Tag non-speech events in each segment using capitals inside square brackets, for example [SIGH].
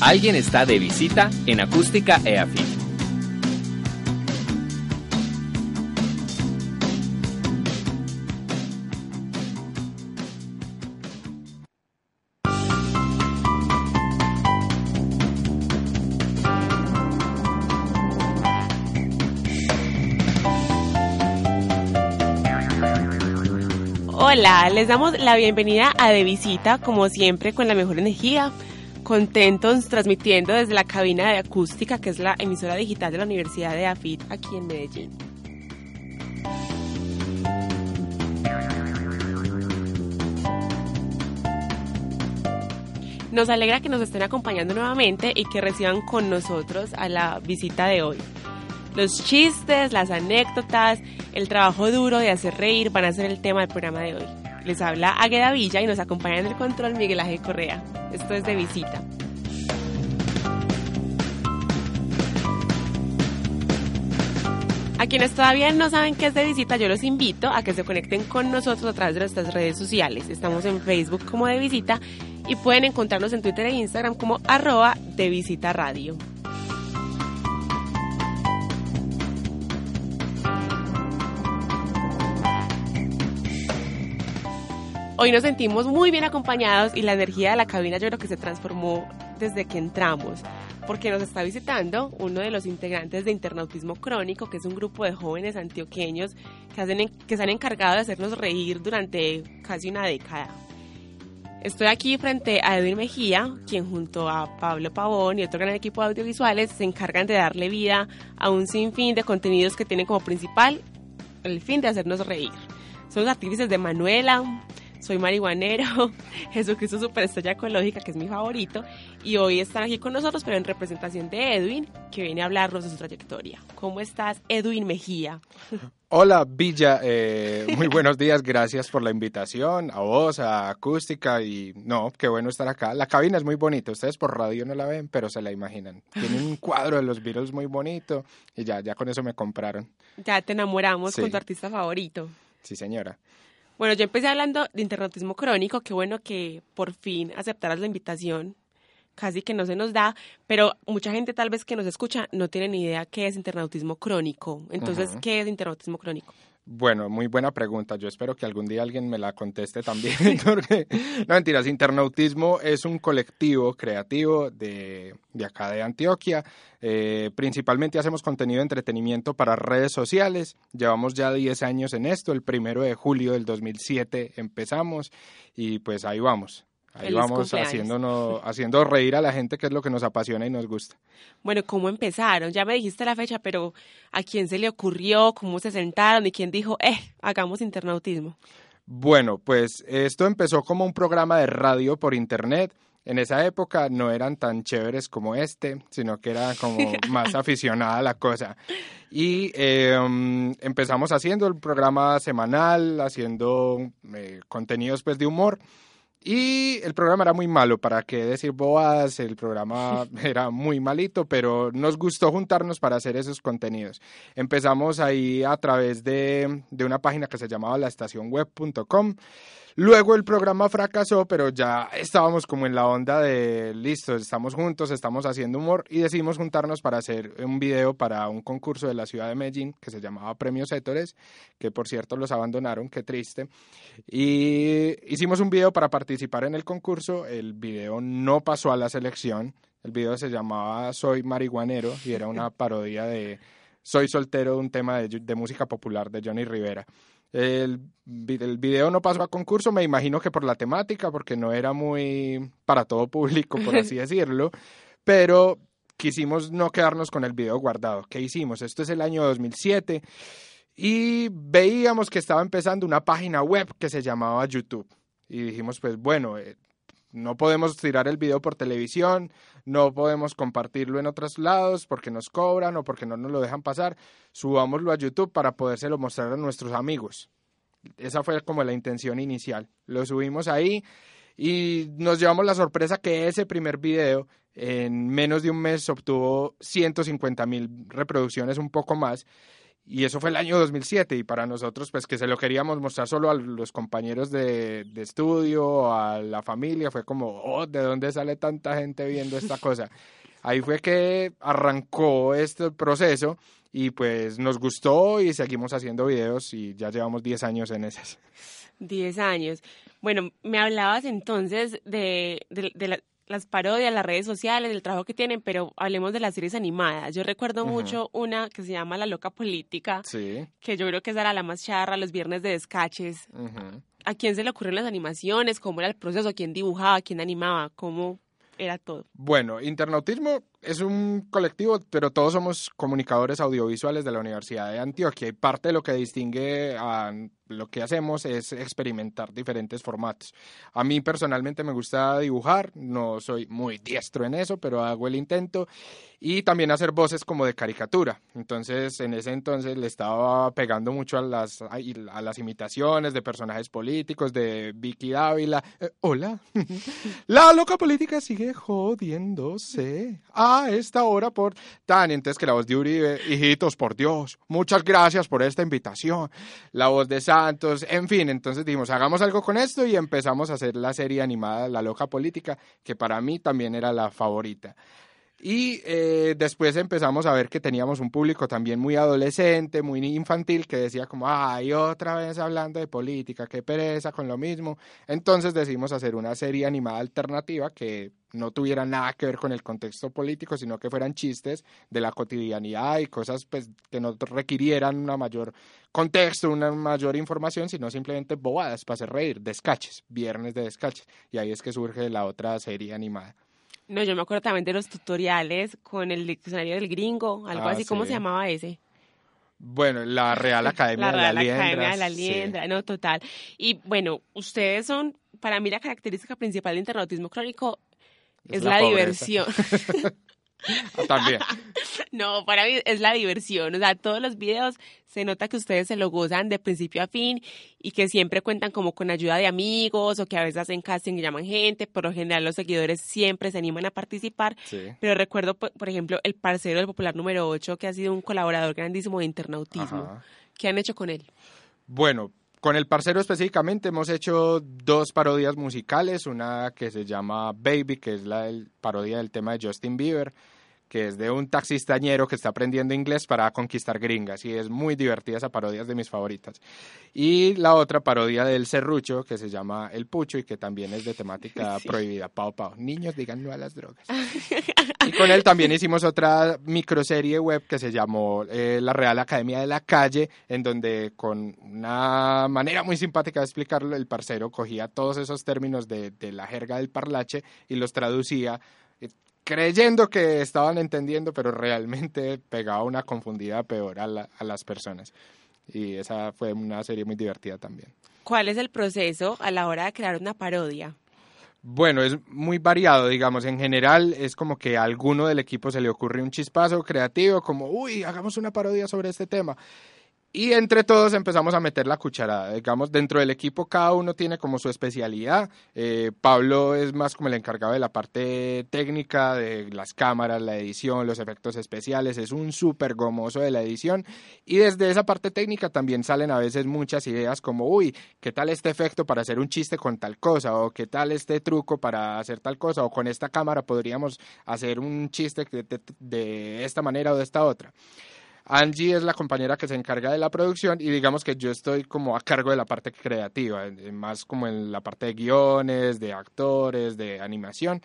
Alguien está de visita en Acústica EAFIT. Hola, les damos la bienvenida a De Visita, como siempre, con la mejor energía contentos transmitiendo desde la cabina de acústica, que es la emisora digital de la Universidad de AFIT aquí en Medellín. Nos alegra que nos estén acompañando nuevamente y que reciban con nosotros a la visita de hoy. Los chistes, las anécdotas, el trabajo duro de hacer reír van a ser el tema del programa de hoy. Les habla Águeda Villa y nos acompaña en el control Miguel Ángel Correa. Esto es de visita. A quienes todavía no saben qué es de visita, yo los invito a que se conecten con nosotros a través de nuestras redes sociales. Estamos en Facebook como de visita y pueden encontrarnos en Twitter e Instagram como arroba de visita radio. Hoy nos sentimos muy bien acompañados y la energía de la cabina yo creo que se transformó desde que entramos, porque nos está visitando uno de los integrantes de Internautismo Crónico, que es un grupo de jóvenes antioqueños que, hacen, que se han encargado de hacernos reír durante casi una década. Estoy aquí frente a Edwin Mejía, quien junto a Pablo Pavón y otro gran equipo de audiovisuales se encargan de darle vida a un sinfín de contenidos que tienen como principal el fin de hacernos reír. Son los actrices de Manuela, soy marihuanero, [LAUGHS] Jesucristo Superestrella Ecológica, que es mi favorito, y hoy están aquí con nosotros, pero en representación de Edwin, que viene a hablarnos de su trayectoria. ¿Cómo estás, Edwin Mejía? Hola, Villa, eh, muy buenos días, gracias por la invitación, a vos, a Acústica, y no, qué bueno estar acá. La cabina es muy bonita, ustedes por radio no la ven, pero se la imaginan. Tiene un cuadro de los Beatles muy bonito, y ya, ya con eso me compraron. Ya te enamoramos con tu artista favorito. Sí, señora. Bueno, yo empecé hablando de internautismo crónico, qué bueno que por fin aceptaras la invitación, casi que no se nos da, pero mucha gente tal vez que nos escucha no tiene ni idea qué es internautismo crónico. Entonces, ¿qué es internautismo crónico? Bueno, muy buena pregunta. Yo espero que algún día alguien me la conteste también. [LAUGHS] no mentiras, Internautismo es un colectivo creativo de, de acá de Antioquia. Eh, principalmente hacemos contenido de entretenimiento para redes sociales. Llevamos ya 10 años en esto. El primero de julio del 2007 empezamos y pues ahí vamos. Ahí vamos haciéndonos, haciendo reír a la gente, que es lo que nos apasiona y nos gusta. Bueno, ¿cómo empezaron? Ya me dijiste la fecha, pero ¿a quién se le ocurrió? ¿Cómo se sentaron? ¿Y quién dijo, eh, hagamos internautismo? Bueno, pues esto empezó como un programa de radio por internet. En esa época no eran tan chéveres como este, sino que era como [LAUGHS] más aficionada la cosa. Y em, empezamos haciendo el programa semanal, haciendo eh, contenidos pues, de humor. Y el programa era muy malo, para qué decir bobadas, el programa [LAUGHS] era muy malito, pero nos gustó juntarnos para hacer esos contenidos. Empezamos ahí a través de, de una página que se llamaba laestacionweb.com Luego el programa fracasó, pero ya estábamos como en la onda de listo, estamos juntos, estamos haciendo humor y decidimos juntarnos para hacer un video para un concurso de la ciudad de Medellín que se llamaba Premios Étores, que por cierto los abandonaron, qué triste. Y hicimos un video para participar en el concurso, el video no pasó a la selección, el video se llamaba Soy marihuanero y era una parodia de Soy soltero, un tema de, de música popular de Johnny Rivera. El, el, video no pasó a concurso, me imagino que por la temática, porque no era muy para todo público, por así [LAUGHS] decirlo, pero quisimos no quedarnos con el video guardado. ¿Qué hicimos? Esto es el año 2007 y veíamos que estaba empezando una página web que se llamaba YouTube. Y dijimos, pues bueno, eh, no podemos tirar el video por televisión, no podemos compartirlo en otros lados porque nos cobran o porque no nos lo dejan pasar. Subámoslo a YouTube para podérselo mostrar a nuestros amigos. Esa fue como la intención inicial. Lo subimos ahí y nos llevamos la sorpresa que ese primer video en menos de un mes obtuvo 150 mil reproducciones, un poco más. Y eso fue el año 2007 y para nosotros pues que se lo queríamos mostrar solo a los compañeros de, de estudio, a la familia, fue como, oh, ¿de dónde sale tanta gente viendo esta [LAUGHS] cosa? Ahí fue que arrancó este proceso y pues nos gustó y seguimos haciendo videos y ya llevamos 10 años en esas. 10 años. Bueno, me hablabas entonces de, de, de la, las parodias, las redes sociales, el trabajo que tienen, pero hablemos de las series animadas. Yo recuerdo mucho una que se llama La Loca Política, que yo creo que esa era la más charra, los viernes de descaches. ¿A quién se le ocurrieron las animaciones? ¿Cómo era el proceso? ¿Quién dibujaba? ¿Quién animaba? ¿Cómo era todo? Bueno, Internautismo es un colectivo, pero todos somos comunicadores audiovisuales de la Universidad de Antioquia y parte de lo que distingue a lo que hacemos es experimentar diferentes formatos. A mí personalmente me gusta dibujar, no soy muy diestro en eso, pero hago el intento y también hacer voces como de caricatura. Entonces, en ese entonces le estaba pegando mucho a las, a las imitaciones de personajes políticos, de Vicky Dávila. Eh, hola, [LAUGHS] la loca política sigue jodiéndose a esta hora por tan. Entonces, que la voz de Uribe, hijitos, por Dios, muchas gracias por esta invitación. La voz de Santos, en fin, entonces dijimos, hagamos algo con esto y empezamos a hacer la serie animada La Loca Política, que para mí también era la favorita. Y eh, después empezamos a ver que teníamos un público también muy adolescente, muy infantil, que decía como, ay, otra vez hablando de política, qué pereza con lo mismo. Entonces decidimos hacer una serie animada alternativa que no tuviera nada que ver con el contexto político, sino que fueran chistes de la cotidianidad y cosas pues, que no requirieran una mayor contexto, una mayor información, sino simplemente bobadas para hacer reír, descaches, viernes de descaches. Y ahí es que surge la otra serie animada. No, yo me acuerdo también de los tutoriales con el diccionario del gringo, algo ah, así. ¿Cómo se llamaba ese? Bueno, la Real Academia de la Liendra. La Academia de la Liendra, no, total. Y bueno, ustedes son, para mí la característica principal del internautismo crónico es, la diversión. [LAUGHS] [LAUGHS] También. [LAUGHS] No, para mí es la diversión. O sea, todos los videos se nota que ustedes se lo gozan de principio a fin y que siempre cuentan como con ayuda de amigos o que a veces hacen casting y llaman gente. Por lo general, los seguidores siempre se animan a participar. Pero recuerdo, por ejemplo, el parcero del Popular número 8, que ha sido un colaborador grandísimo de internautismo. ¿Qué han hecho con él? Bueno, con el parcero específicamente hemos hecho dos parodias musicales, una que se llama Baby, que es la parodia del tema de Justin Bieber, que es de un taxistañero que está aprendiendo inglés para conquistar gringas y es muy divertida esa parodia, es de mis favoritas. Y la otra parodia del serrucho que se llama El Pucho y que también es de temática [LAUGHS] prohibida, pao pao, niños digan no a las drogas. [LAUGHS] y con él también hicimos otra microserie web que se llamó eh, La Real Academia de la Calle, en donde con una manera muy simpática de explicarlo, el parcero cogía todos esos términos de, de la jerga del parlache y los traducía creyendo que estaban entendiendo, pero realmente pegaba una confundida peor a, a las personas. Y esa fue una serie muy divertida también. ¿Cuál es el proceso a la hora de crear una parodia? Bueno, es muy variado, digamos. En general es como que a alguno del equipo se le ocurre un chispazo creativo, como, uy, hagamos una parodia sobre este tema. Y entre todos empezamos a meter la cucharada. Digamos, dentro del equipo cada uno tiene como su especialidad. Eh, Pablo es más como el encargado de la parte técnica, de las cámaras, la edición, los efectos especiales. Es un súper gomoso de la edición. Y desde esa parte técnica también salen a veces muchas ideas como, uy, ¿qué tal este efecto para hacer un chiste con tal cosa? O ¿qué tal este truco para hacer tal cosa? O con esta cámara podríamos hacer un chiste de esta manera o de esta otra. Angie es la compañera que se encarga de la producción y digamos que yo estoy como a cargo de la parte creativa, más como en la parte de guiones, de actores, de animación.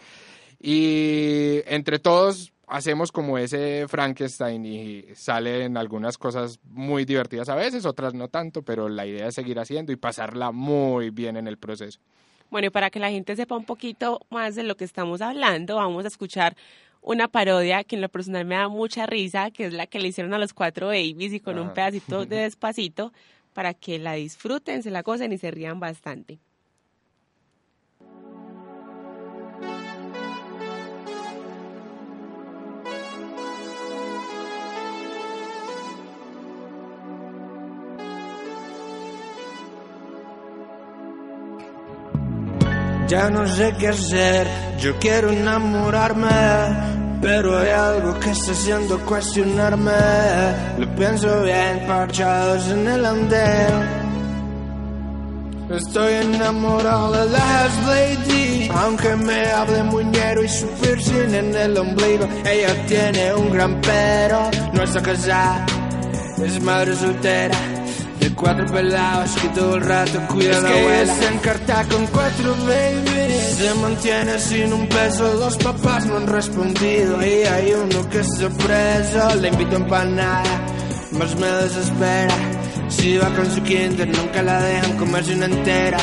Y entre todos hacemos como ese Frankenstein y salen algunas cosas muy divertidas a veces, otras no tanto, pero la idea es seguir haciendo y pasarla muy bien en el proceso. Bueno, y para que la gente sepa un poquito más de lo que estamos hablando, vamos a escuchar una parodia que en lo personal me da mucha risa, que es la que le hicieron a los cuatro babies y con un Ah. pedacito de [LAUGHS] despacito para que la disfruten, se la gocen y se rían bastante. Ya no sé qué hacer, yo quiero enamorarme, pero hay algo que está haciendo cuestionarme. Lo pienso bien, parchados en el andén. Estoy enamorado de las lady, aunque me hable muñero y su piercing en el ombligo. Ella tiene un gran pero, no está casada, es madre soltera. Cuatro pelados que todo el rato cuida Es la que abuela. se encarta con cuatro babies. Se mantiene sin un peso, los papás no han respondido. Y hay uno que está preso, le invito a empanada, más me desespera. Si va con su kinder, nunca la dejan comerse una entera.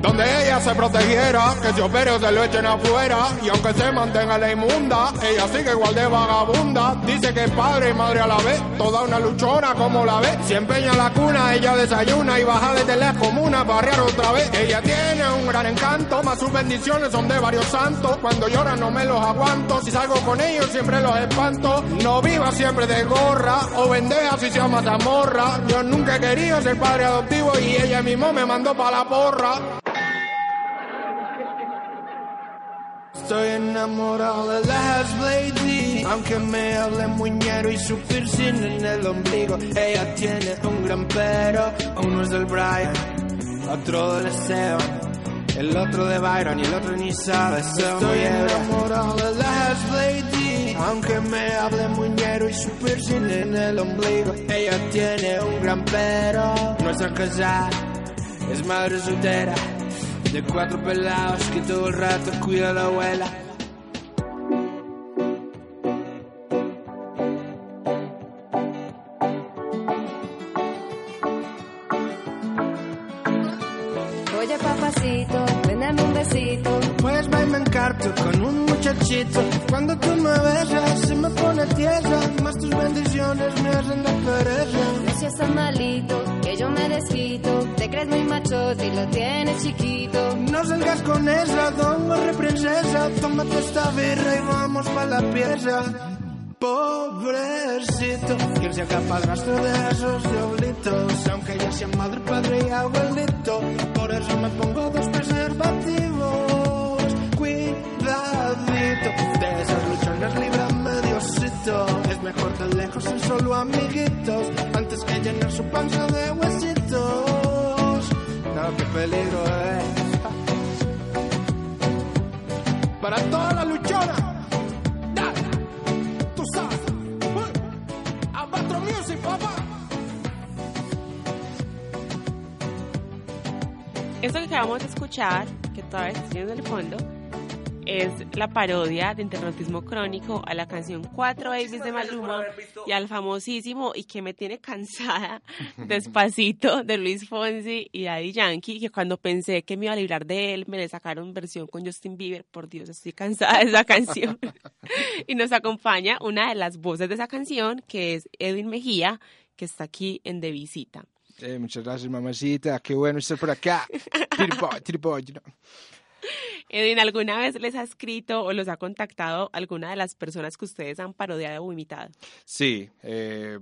Donde ella se protegiera, que si opere o se lo echen afuera. Y aunque se mantenga la inmunda, ella sigue igual de vagabunda. Dice que es padre y madre a la vez, toda una luchona como la ve. Si empeña la cuna, ella desayuna y baja desde la comuna para barriar otra vez. Ella tiene un gran encanto, más sus bendiciones son de varios santos. Cuando lloran no me los aguanto, si salgo con ellos siempre los espanto. No viva siempre de gorra, o vendeja si se llama zamorra. Yo nunca he querido ser padre adoptivo y ella mismo me mandó para la porra. Estoy enamorado de las lady, aunque me hable muñero y su piercing en el ombligo. Ella tiene un gran pero, uno es del Brian, otro del Esteban, el otro de Byron y el otro ni sabe. Estoy enamorado de las lady, aunque me hable muñero y su piercing en el ombligo. Ella tiene un gran pero, no está casada, es madre soltera. De cuatro pelados que todo el rato cuida a la abuela. Oye papacito, ven dame un besito. Pues va y me encarto con un muchachito. Cuando tú me besas se me pone tiesa. Más tus bendiciones me hacen de pereza. No seas tan malito, que yo me desquito. Te crees muy machote y lo tienes chiquito. Salgas con esa, princesa. Tómate esta birra y vamos pa' la pieza. Pobrecito, quien sea capaz rastro de esos diablitos. Aunque ya sea madre, padre y abuelito. Por eso me pongo dos preservativos. Cuidadito, de esas luchonas líbrame Diosito. Es mejor de lejos ser solo amiguitos. Antes que llenar su panza de huesitos. No, qué peligro, eh. Para toda la luchona. Dale. Tú sabes. Uy. Albatro Music, papá. Esto que acabamos de escuchar, que todavía está en el fondo, es la parodia de internautismo crónico a la canción Cuatro Babies de Maluma y al famosísimo y que me tiene cansada [LAUGHS] despacito de Luis Fonsi y Daddy Yankee, que cuando pensé que me iba a librar de él, me le sacaron versión con Justin Bieber. Por Dios, estoy cansada de esa [LAUGHS] canción. [LAUGHS] y nos acompaña una de las voces de esa canción, que es Edwin Mejía, que está aquí en De Visita. Eh, muchas gracias, mamacita. Qué bueno estar por acá. You know. Edwin, ¿alguna vez les ha escrito o los ha contactado alguna de las personas que ustedes han parodiado o imitado? Sí, eh,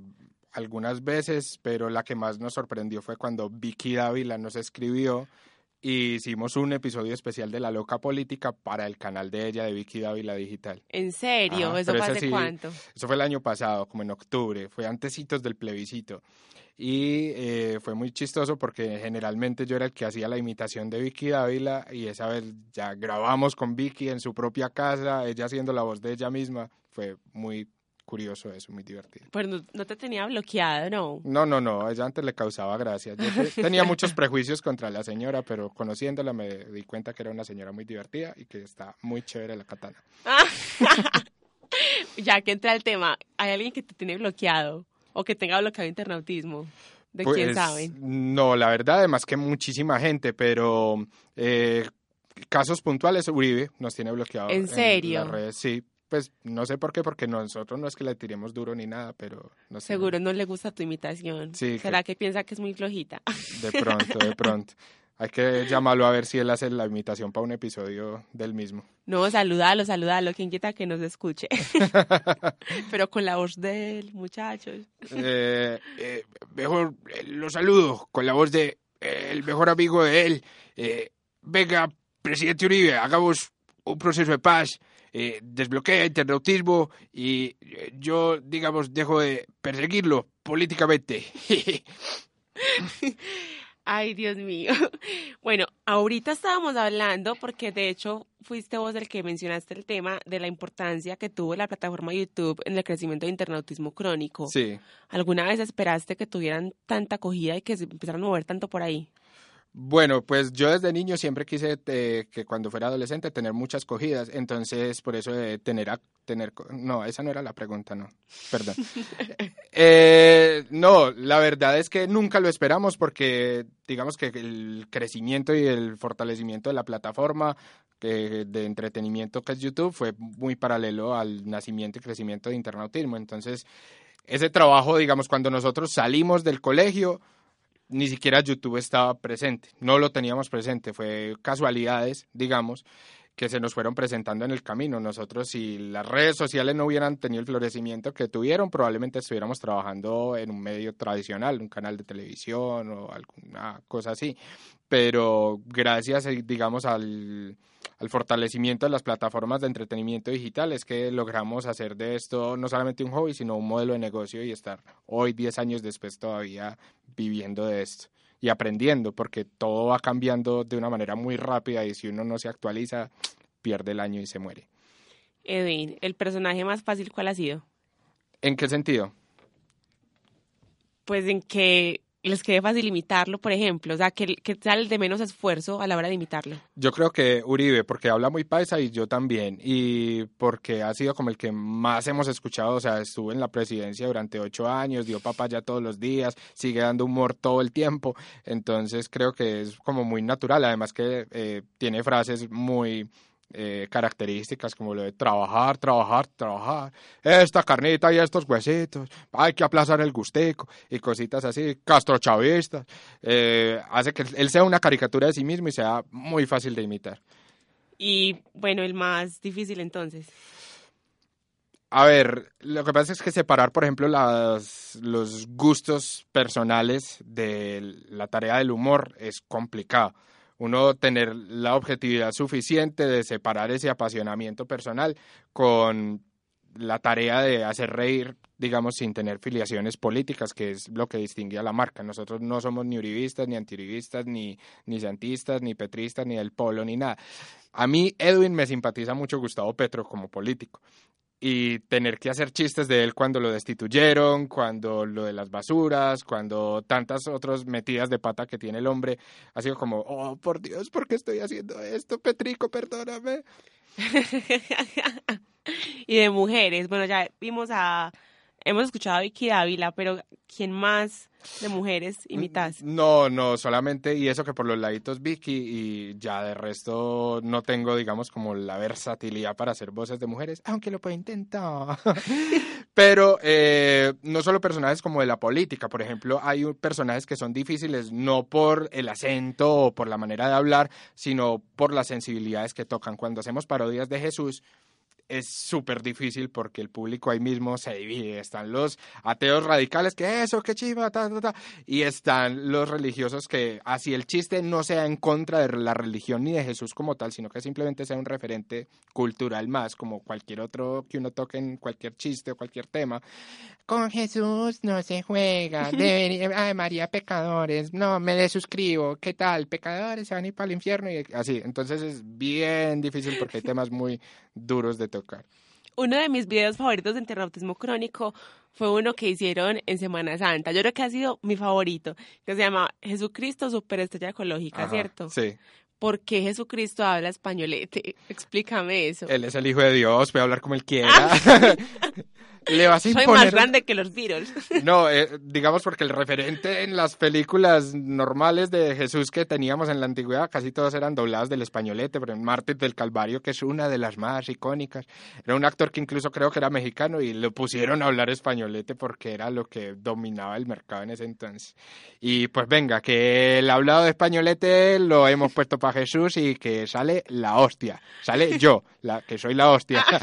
algunas veces, pero la que más nos sorprendió fue cuando Vicky Dávila nos escribió y hicimos un episodio especial de La Loca Política para el canal de ella de Vicky Dávila Digital. ¿En serio? Ajá, ¿Eso pero fue hace sí, cuánto? Eso fue el año pasado, como en octubre, fue antecitos del plebiscito. Y eh, fue muy chistoso porque generalmente yo era el que hacía la imitación de Vicky Dávila y esa vez ya grabamos con Vicky en su propia casa, ella haciendo la voz de ella misma. Fue muy curioso eso, muy divertido. Pues no, no te tenía bloqueado, ¿no? No, no, no, a ella antes le causaba gracia. Yo te- tenía muchos prejuicios contra la señora, pero conociéndola me di cuenta que era una señora muy divertida y que está muy chévere la katana. [LAUGHS] ya que entra el tema, ¿hay alguien que te tiene bloqueado o que tenga bloqueado internautismo? ¿De quién Pues, saben? No, la verdad, además que muchísima gente, pero eh, casos puntuales, Uribe nos tiene bloqueado. ¿En serio? las redes, sí. Pues no sé por qué, porque nosotros no es que le tiremos duro ni nada, pero no sé. Seguro no le gusta tu imitación. Sí, ¿Será que piensa que es muy flojita? [LAUGHS] De pronto, de pronto. Hay que llamarlo a ver si él hace la imitación para un episodio del mismo. No, saludalo, saludalo, quien quiera que nos escuche. [LAUGHS] Pero con la voz del muchacho. Eh, eh, mejor eh, lo saludo con la voz de eh, el mejor amigo de él. Eh, venga, presidente Uribe, hagamos un proceso de paz. Eh, desbloquea internautismo y eh, yo, digamos, dejo de perseguirlo políticamente. [LAUGHS] Ay, Dios mío. [LAUGHS] Bueno, ahorita estábamos hablando, porque de hecho fuiste vos el que mencionaste el tema de la importancia que tuvo la plataforma YouTube en el crecimiento de internautismo crónico. sí. ¿Alguna vez esperaste que tuvieran tanta acogida y que se empezaran a mover tanto por ahí? Bueno, pues yo desde niño siempre quise eh, que cuando fuera adolescente tener muchas cogidas, entonces por eso de tener a, tener no, esa no era la pregunta, no, perdón. [LAUGHS] Eh, no, la verdad es que nunca lo esperamos porque digamos que el crecimiento y el fortalecimiento de la plataforma que- de entretenimiento que es YouTube fue muy paralelo al nacimiento y crecimiento de internautismo, entonces ese trabajo, digamos, cuando nosotros salimos del colegio, ni siquiera YouTube estaba presente, no lo teníamos presente, fue casualidades, digamos, que se nos fueron presentando en el camino. Nosotros, si las redes sociales no hubieran tenido el florecimiento que tuvieron, probablemente estuviéramos trabajando en un medio tradicional, un canal de televisión o alguna cosa así. Pero gracias, eh, digamos, al, al fortalecimiento de las plataformas de entretenimiento digital es que logramos hacer de esto no solamente un hobby, sino un modelo de negocio y estar hoy, 10 años después, todavía viviendo de esto y aprendiendo, porque todo va cambiando de una manera muy rápida y si uno no se actualiza, pierde el año y se muere. Edwin, ¿el personaje más fácil cuál ha sido? ¿En qué sentido? Pues en que les quede fácil imitarlo, por ejemplo, o sea, que sea el de menos esfuerzo a la hora de imitarlo. Yo creo que Uribe, porque habla muy paisa y yo también, y porque ha sido como el que más hemos escuchado, o sea, estuvo en la presidencia durante ocho años, dio papaya todos los días, sigue dando humor todo el tiempo, entonces creo que es como muy natural, además que eh, tiene frases muy eh, características como lo de trabajar, trabajar, trabajar, esta carnita y estos huesitos, hay que aplazar el gusteco y cositas así, castrochavistas, eh, hace que él sea una caricatura de sí mismo y sea muy fácil de imitar. Y bueno, el más difícil entonces. A ver, lo que pasa es que separar, por ejemplo, las, los gustos personales de la tarea del humor es complicado. Uno tener la objetividad suficiente de separar ese apasionamiento personal con la tarea de hacer reír, digamos, sin tener filiaciones políticas, que es lo que distingue a la marca. Nosotros no somos ni uribistas, ni antiuribistas, ni, ni santistas, ni petristas, ni del polo, ni nada. A mí, Edwin, me simpatiza mucho Gustavo Petro como político y tener que hacer chistes de él cuando lo destituyeron, cuando lo de las basuras, cuando tantas otras metidas de pata que tiene el hombre, ha sido como, oh, por Dios, ¿por qué estoy haciendo esto, Petrico? Perdóname. [LAUGHS] y de mujeres, bueno, ya vimos a, hemos escuchado a Vicky Dávila, pero ¿quién más de mujeres imitas? No, no, solamente, y eso que por los laditos Vicky, y ya de resto no tengo, digamos, como la versatilidad para hacer voces de mujeres, aunque lo puedo intentar. [LAUGHS] Pero eh, no solo personajes como de la política, por ejemplo, hay personajes que son difíciles no por el acento o por la manera de hablar, sino por las sensibilidades que tocan. Cuando hacemos parodias de Jesús, es súper difícil porque el público ahí mismo se divide. Están los ateos radicales que eso, qué chiva, ta, ta, ta. Y están los religiosos que así el chiste no sea en contra de la religión ni de Jesús como tal, sino que simplemente sea un referente cultural más, como cualquier otro que uno toque en cualquier chiste o cualquier tema. Con Jesús no se juega. [LAUGHS] Debería, ay, María, pecadores. No, me desuscribo. ¿Qué tal? Pecadores se van a ir para el infierno. Y así. Entonces es bien difícil porque hay temas muy duros de tocar. Uno de mis videos favoritos de internautismo crónico fue uno que hicieron en Semana Santa. Yo creo que ha sido mi favorito, que se llama Jesucristo Superestrella Ecológica, Ajá, ¿cierto? Sí. ¿Por qué Jesucristo habla españolete? [LAUGHS] Explícame eso. Él es el hijo de Dios, puede hablar como él quiera. [LAUGHS] le vas a Soy más grande que los Beatles. [LAUGHS] No, eh, digamos porque el referente en las películas normales de Jesús que teníamos en la antigüedad, casi todos eran doblados del españolete, pero en Mártir del Calvario, que es una de las más icónicas, era un actor que incluso creo que era mexicano y lo pusieron a hablar españolete porque era lo que dominaba el mercado en ese entonces. Y pues venga, que el hablado de españolete lo hemos puesto para Jesús y que sale la hostia, sale yo, la, que soy la hostia. [LAUGHS]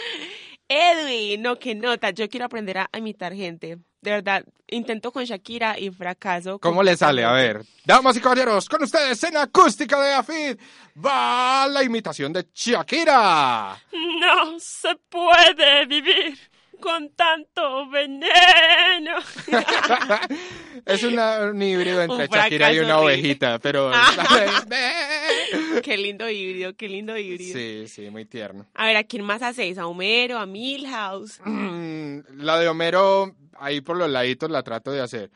[LAUGHS] Edwin, no, qué nota. Yo quiero aprender a imitar gente. De verdad, intento con Shakira y fracaso. ¿Cómo le sale? A ver. Damas y caballeros, con ustedes en acústica de Afid va la imitación de Shakira. No se puede vivir con tanto veneno. [LAUGHS] es una- un híbrido entre Un Shakira y una horrible. ovejita, pero... [LAUGHS] qué lindo híbrido, qué lindo híbrido. sí, sí, muy tierno. A ver, ¿a quién más haces? ¿A Homero? ¿A Milhouse? [CLEARS THROAT] La de Homero, ahí por los laditos la trato de hacer.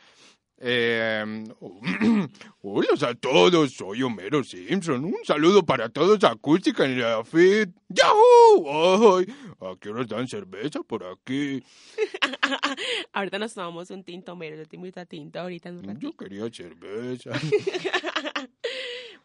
Eh, [CLEARS THROAT] hola a todos, soy Homero Simpson. Un saludo para todos, acústica en la FIT. ¡Yahoo! ¡Ay! ¿A qué dan cerveza por aquí? [LAUGHS] Ahorita nos tomamos un tinto, Homero. Yo te invito a tinto ahorita en un ratito. Yo quería cerveza. [LAUGHS]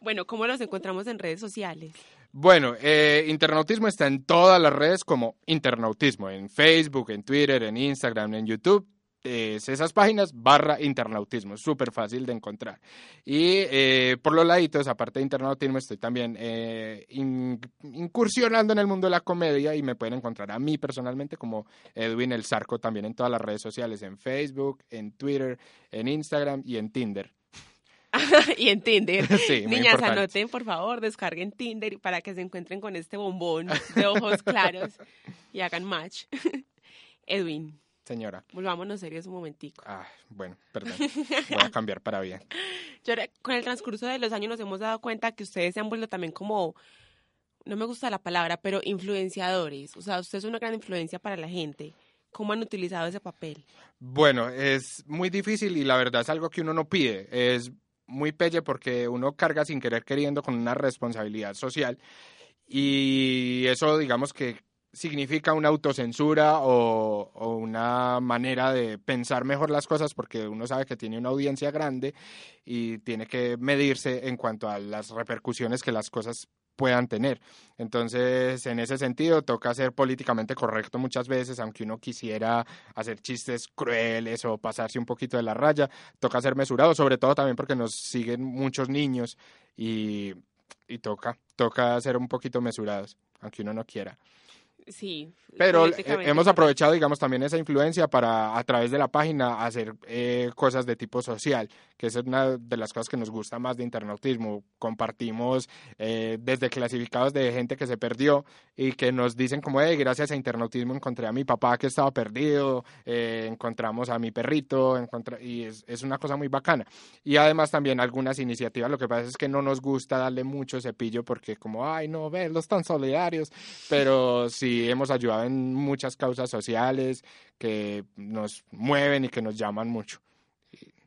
Bueno, ¿cómo los encontramos en redes sociales? Bueno, eh, Internautismo está en todas las redes como Internautismo, en Facebook, en Twitter, en Instagram, en YouTube. Es esas páginas barra internautismo, súper fácil de encontrar. Y eh, por los laditos, aparte de internautismo, estoy también eh, in- incursionando en el mundo de la comedia y me pueden encontrar a mí personalmente como Edwin El Zarco también en todas las redes sociales, en Facebook, en Twitter, en Instagram y en Tinder. [LAUGHS] y en Tinder. [LAUGHS] Sí, Niñas, anoten, por favor, descarguen Tinder para que se encuentren con este bombón de ojos claros y hagan match. [LAUGHS] Edwin, Señora. volvámonos serios un momentico. Ah, bueno, perdón. Voy a [LAUGHS] cambiar para bien. Yo con el transcurso de los años nos hemos dado cuenta que ustedes se han vuelto también como, no me gusta la palabra, pero influenciadores. O sea, ustedes son una gran influencia para la gente. ¿Cómo han utilizado ese papel? Bueno, es muy difícil y la verdad es algo que uno no pide. Es muy pelle porque uno carga sin querer queriendo con una responsabilidad social y eso digamos que significa una autocensura o, o una manera de pensar mejor las cosas porque uno sabe que tiene una audiencia grande y tiene que medirse en cuanto a las repercusiones que las cosas puedan tener. Entonces, en ese sentido, toca ser políticamente correcto muchas veces, aunque uno quisiera hacer chistes crueles o pasarse un poquito de la raya, toca ser mesurado, sobre todo también porque nos siguen muchos niños y, y toca, toca ser un poquito mesurados, aunque uno no quiera. Sí. Pero eh, hemos aprovechado, digamos, también esa influencia para, a través de la página, hacer eh, cosas de tipo social, que es una de las cosas que nos gusta más de internautismo. Compartimos eh, desde clasificados de gente que se perdió y que nos dicen como, hey, gracias a internautismo encontré a mi papá que estaba perdido, eh, encontramos a mi perrito, y es, es una cosa muy bacana. Y además también algunas iniciativas, lo que pasa es que no nos gusta darle mucho cepillo porque como, ay, no, verlos tan solidarios, pero sí hemos ayudado en muchas causas sociales que nos mueven y que nos llaman mucho.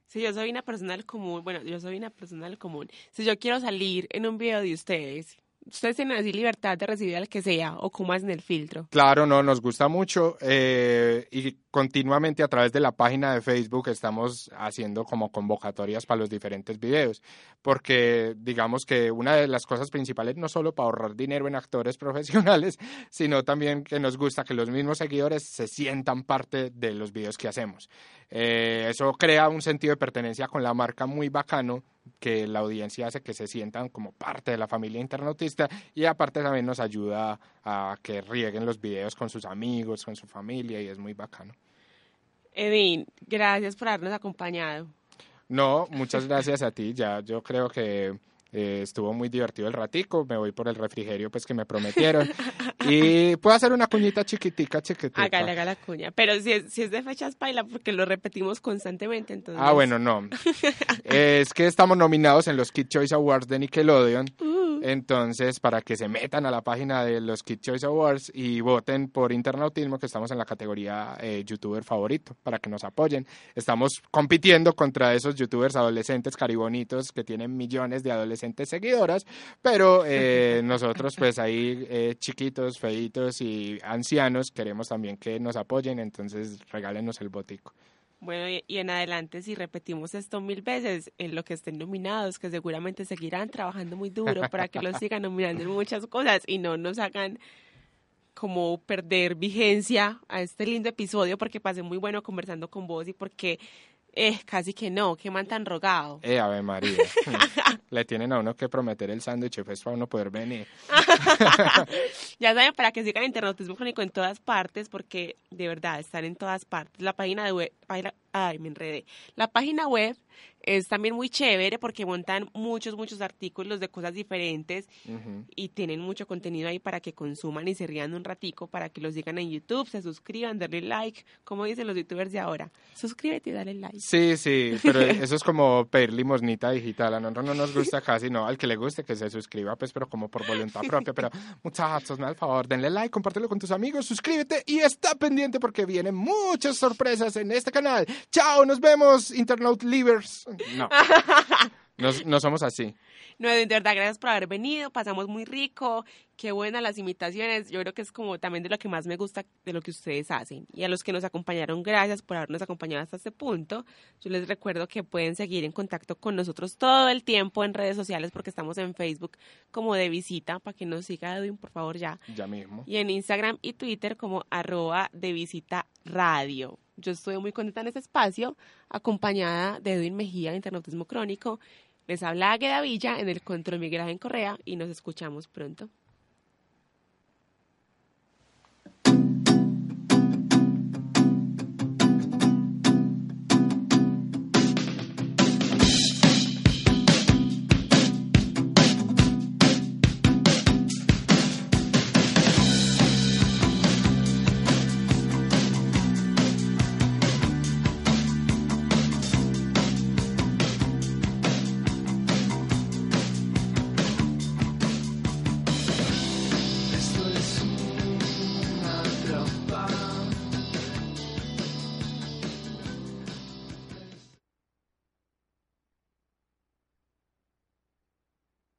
Si yo soy una persona del común, bueno, yo soy una persona del común. Si yo quiero salir en un video de ustedes, ustedes tienen así libertad de recibir al que sea o cómo hacen el filtro. Claro, no, nos gusta mucho eh, y continuamente a través de la página de Facebook estamos haciendo como convocatorias para los diferentes videos, porque digamos que una de las cosas principales no solo para ahorrar dinero en actores [LAUGHS] profesionales, sino también que nos gusta que los mismos seguidores se sientan parte de los videos que hacemos. Eh, eso crea un sentido de pertenencia con la marca muy bacano que la audiencia hace que se sientan como parte de la familia internautista y aparte también nos ayuda a que rieguen los videos con sus amigos, con su familia y es muy bacano. Edwin, gracias por habernos acompañado. No, muchas gracias a ti, ya yo creo que eh, estuvo muy divertido el ratico, me voy por el refrigerio pues que me prometieron [LAUGHS] y puedo hacer una cuñita chiquitica, chiquitica. Hágale, haga la cuña. Pero si es, si es de fechas paila, porque lo repetimos constantemente, entonces... Ah, bueno, no. [LAUGHS] es que estamos nominados en los Kid Choice Awards de Nickelodeon. Entonces, para que se metan a la página de los Kid Choice Awards y voten por internautismo, que estamos en la categoría eh, youtuber favorito, para que nos apoyen. Estamos compitiendo contra esos youtubers adolescentes caribonitos que tienen millones de adolescentes seguidoras, pero eh, [LAUGHS] nosotros pues ahí eh, chiquitos, feitos y ancianos queremos también que nos apoyen, entonces regálenos el botico. Bueno, y, en adelante, si repetimos esto mil veces, en lo que estén nominados, que seguramente seguirán trabajando muy duro para que los [LAUGHS] sigan nominando en muchas cosas y no nos hagan como perder vigencia a este lindo episodio porque pasé muy bueno conversando con vos y porque eh, casi que no, que man tan rogado. Eh, Ave María. [LAUGHS] Le tienen a uno que prometer el sándwich pues para uno poder venir. [LAUGHS] ya saben, para que sigan Internautismo Crónico en todas partes, porque de verdad están en todas partes. La página de web, ay, me enredé. La página web es también muy chévere porque montan muchos, muchos artículos de cosas diferentes y tienen mucho contenido ahí para que consuman y se rían un ratico, para que los sigan en YouTube, se suscriban, darle like, como dicen los youtubers de ahora. Suscríbete y dale like. Sí, sí, pero [LAUGHS] eso es como pedir limosnita digital. A nosotros no nos gusta casi, no. Al que le guste que se suscriba, pues, pero como por voluntad propia. Pero muchachos, me al favor, denle like, compártelo con tus amigos, suscríbete y está pendiente porque vienen muchas sorpresas en este canal. Chao, nos vemos, Internaut Livers. No, [LAUGHS] no, no somos así. No, de verdad, gracias por haber venido, pasamos muy rico, qué buenas las imitaciones, yo creo que es como también de lo que más me gusta de lo que ustedes hacen. Y a los que nos acompañaron, gracias por habernos acompañado hasta este punto. Yo les recuerdo que pueden seguir en contacto con nosotros todo el tiempo en redes sociales porque estamos en Facebook como de visita, para que nos siga Edwin, por favor, ya. Ya mismo. Y en Instagram y Twitter como arroba de visita radio. Yo estoy muy contenta en este espacio, acompañada de Edwin Mejía de Internautismo Crónico. Les habla Águeda Villa en el control Miguel Ángel Correa y nos escuchamos pronto.